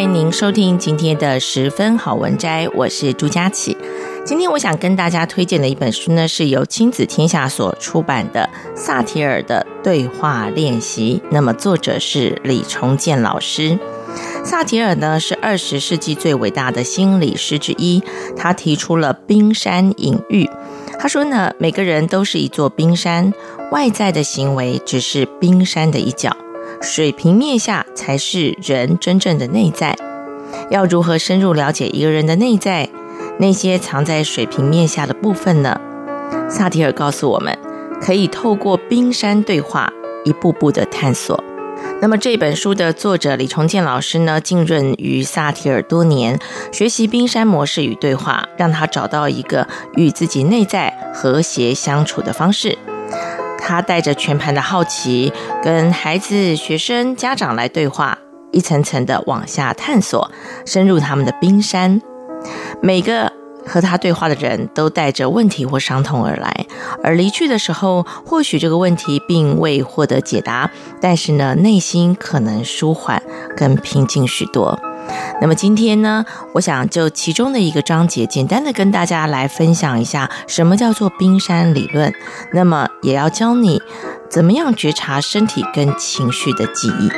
欢迎您收听今天的十分好文摘，我是朱佳琪。今天我想跟大家推荐的一本书呢，是由亲子天下所出版的萨提尔的对话练习。那么作者是李崇建老师。萨提尔呢是二十世纪最伟大的心理师之一，他提出了冰山隐喻。他说呢，每个人都是一座冰山，外在的行为只是冰山的一角，水平面下才是人真正的内在。要如何深入了解一个人的内在？那些藏在水平面下的部分呢？萨提尔告诉我们，可以透过冰山对话，一步步的探索。那么这本书的作者李崇建老师呢，浸润于萨提尔多年，学习冰山模式与对话，让他找到一个与自己内在和谐相处的方式。他带着全盘的好奇，跟孩子、学生、家长来对话，一层层的往下探索，深入他们的冰山。每个和他对话的人都带着问题或伤痛而来，而离去的时候，或许这个问题并未获得解答，但是呢，内心可能舒缓跟平静许多。那么今天呢，我想就其中的一个章节，简单的跟大家来分享一下什么叫做冰山理论。那么也要教你怎么样觉察身体跟情绪的记忆。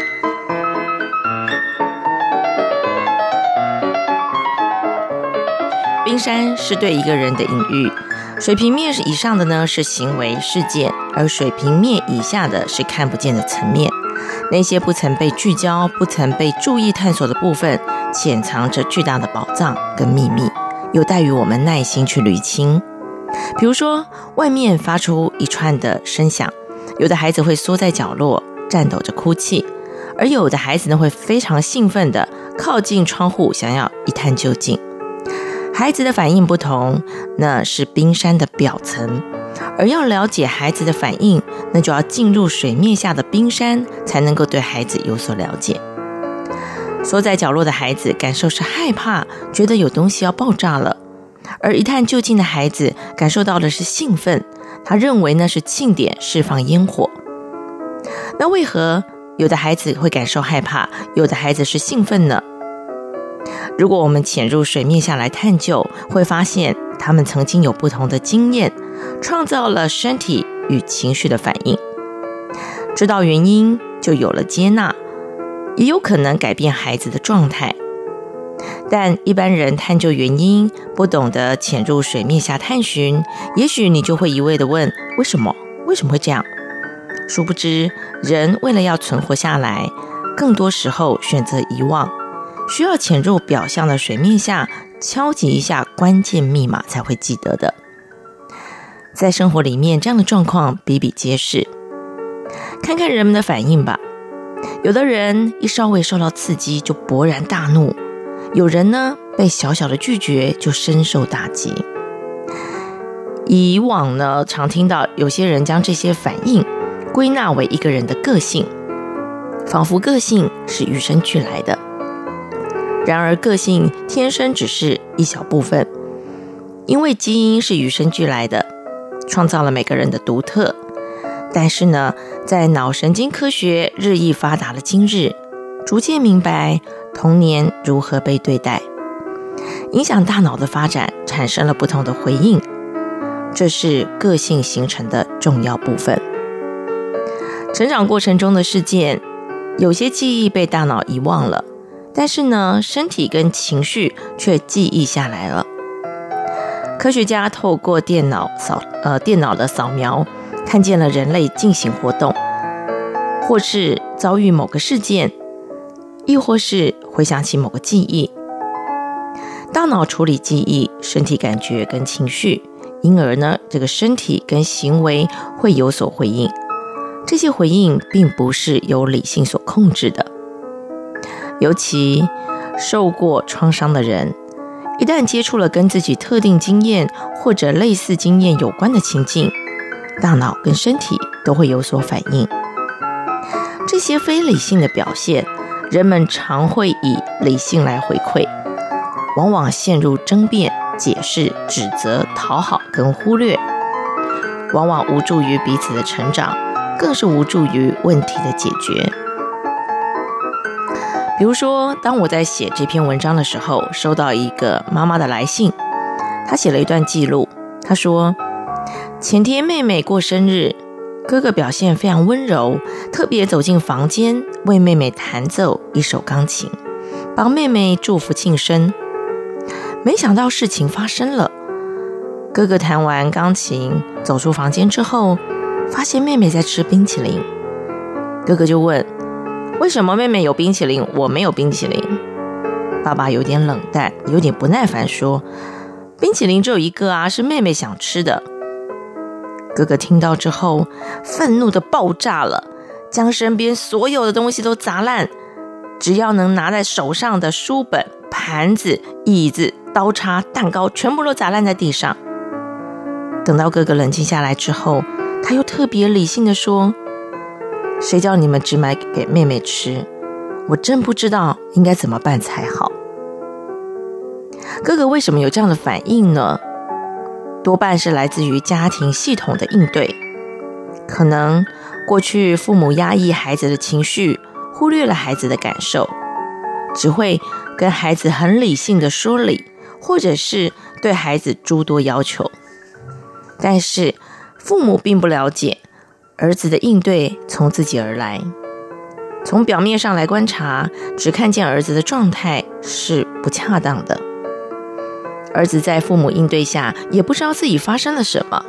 冰山是对一个人的隐喻，水平面以上的呢是行为事件，而水平面以下的是看不见的层面。那些不曾被聚焦、不曾被注意探索的部分，潜藏着巨大的宝藏跟秘密，有待于我们耐心去厘清。比如说，外面发出一串的声响，有的孩子会缩在角落，颤抖着哭泣，而有的孩子呢会非常兴奋地靠近窗户，想要一探究竟。孩子的反应不同，那是冰山的表层，而要了解孩子的反应，那就要进入水面下的冰山，才能够对孩子有所了解。缩在角落的孩子感受是害怕，觉得有东西要爆炸了；而一探究竟的孩子感受到的是兴奋，他认为那是庆典释放烟火。那为何有的孩子会感受害怕，有的孩子是兴奋呢？如果我们潜入水面下来探究，会发现他们曾经有不同的经验，创造了身体与情绪的反应。知道原因，就有了接纳，也有可能改变孩子的状态。但一般人探究原因，不懂得潜入水面下探寻，也许你就会一味地问：为什么？为什么会这样？殊不知，人为了要存活下来，更多时候选择遗忘。需要潜入表象的水面下，敲击一下关键密码才会记得的。在生活里面，这样的状况比比皆是。看看人们的反应吧。有的人一稍微受到刺激就勃然大怒，有人呢被小小的拒绝就深受打击。以往呢，常听到有些人将这些反应归纳为一个人的个性，仿佛个性是与生俱来的。然而，个性天生只是一小部分，因为基因是与生俱来的，创造了每个人的独特。但是呢，在脑神经科学日益发达的今日，逐渐明白童年如何被对待，影响大脑的发展，产生了不同的回应。这是个性形成的重要部分。成长过程中的事件，有些记忆被大脑遗忘了。但是呢，身体跟情绪却记忆下来了。科学家透过电脑扫呃电脑的扫描，看见了人类进行活动，或是遭遇某个事件，亦或是回想起某个记忆。大脑处理记忆、身体感觉跟情绪，因而呢，这个身体跟行为会有所回应。这些回应并不是由理性所控制的。尤其受过创伤的人，一旦接触了跟自己特定经验或者类似经验有关的情境，大脑跟身体都会有所反应。这些非理性的表现，人们常会以理性来回馈。往往陷入争辩、解释、指责、讨好跟忽略，往往无助于彼此的成长，更是无助于问题的解决。比如说，当我在写这篇文章的时候，收到一个妈妈的来信，她写了一段记录。她说：“前天妹妹过生日，哥哥表现非常温柔，特别走进房间为妹妹弹奏一首钢琴，帮妹妹祝福庆生。”没想到事情发生了。哥哥弹完钢琴，走出房间之后，发现妹妹在吃冰淇淋。哥哥就问：“为什么妹妹有冰淇淋，我没有冰淇淋？”爸爸有点冷淡，有点不耐烦说：“冰淇淋只有一个啊，是妹妹想吃的。”哥哥听到之后，愤怒的爆炸了，将身边所有的东西都砸烂，只要能拿在手上的书本、盘子、椅子。刀叉、蛋糕全部都砸烂在地上。等到哥哥冷静下来之后，他又特别理性的说：“谁叫你们只买给妹妹吃？我真不知道应该怎么办才好。”哥哥为什么有这样的反应呢？多半是来自于家庭系统的应对。可能过去父母压抑孩子的情绪，忽略了孩子的感受，只会跟孩子很理性的说理。或者是对孩子诸多要求，但是父母并不了解儿子的应对从自己而来。从表面上来观察，只看见儿子的状态是不恰当的。儿子在父母应对下，也不知道自己发生了什么。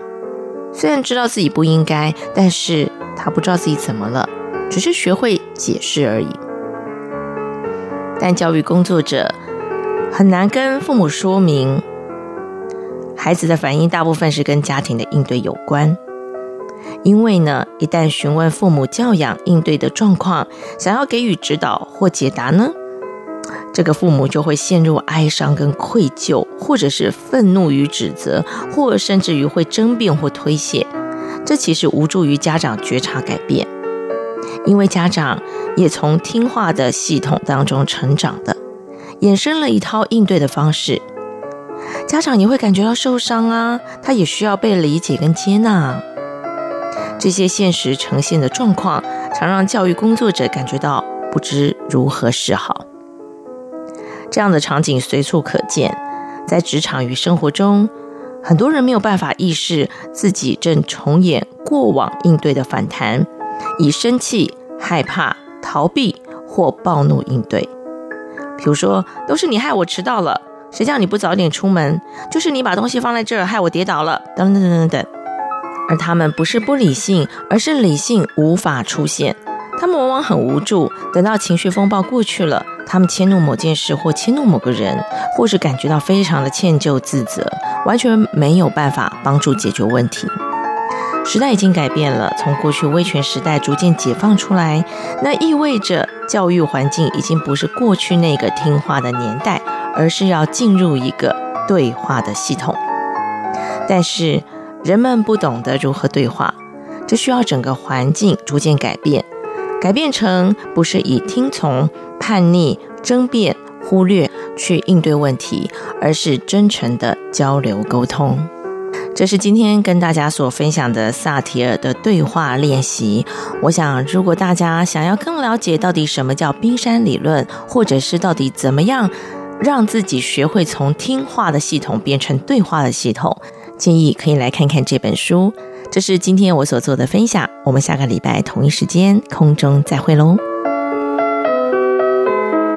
虽然知道自己不应该，但是他不知道自己怎么了，只是学会解释而已。但教育工作者。很难跟父母说明，孩子的反应大部分是跟家庭的应对有关。因为呢，一旦询问父母教养应对的状况，想要给予指导或解答呢，这个父母就会陷入哀伤跟愧疚，或者是愤怒与指责，或甚至于会争辩或推卸。这其实无助于家长觉察改变，因为家长也从听话的系统当中成长的。衍生了一套应对的方式，家长也会感觉到受伤啊，他也需要被理解跟接纳。这些现实呈现的状况，常让教育工作者感觉到不知如何是好。这样的场景随处可见，在职场与生活中，很多人没有办法意识自己正重演过往应对的反弹，以生气、害怕、逃避或暴怒应对。比如说，都是你害我迟到了，谁叫你不早点出门？就是你把东西放在这儿，害我跌倒了，等等等等等。而他们不是不理性，而是理性无法出现。他们往往很无助，等到情绪风暴过去了，他们迁怒某件事或迁怒某个人，或是感觉到非常的歉疚自责，完全没有办法帮助解决问题。时代已经改变了，从过去威权时代逐渐解放出来，那意味着教育环境已经不是过去那个听话的年代，而是要进入一个对话的系统。但是人们不懂得如何对话，这需要整个环境逐渐改变，改变成不是以听从、叛逆、争辩、忽略去应对问题，而是真诚的交流沟通。这是今天跟大家所分享的萨提尔的对话练习。我想，如果大家想要更了解到底什么叫冰山理论，或者是到底怎么样让自己学会从听话的系统变成对话的系统，建议可以来看看这本书。这是今天我所做的分享。我们下个礼拜同一时间空中再会喽。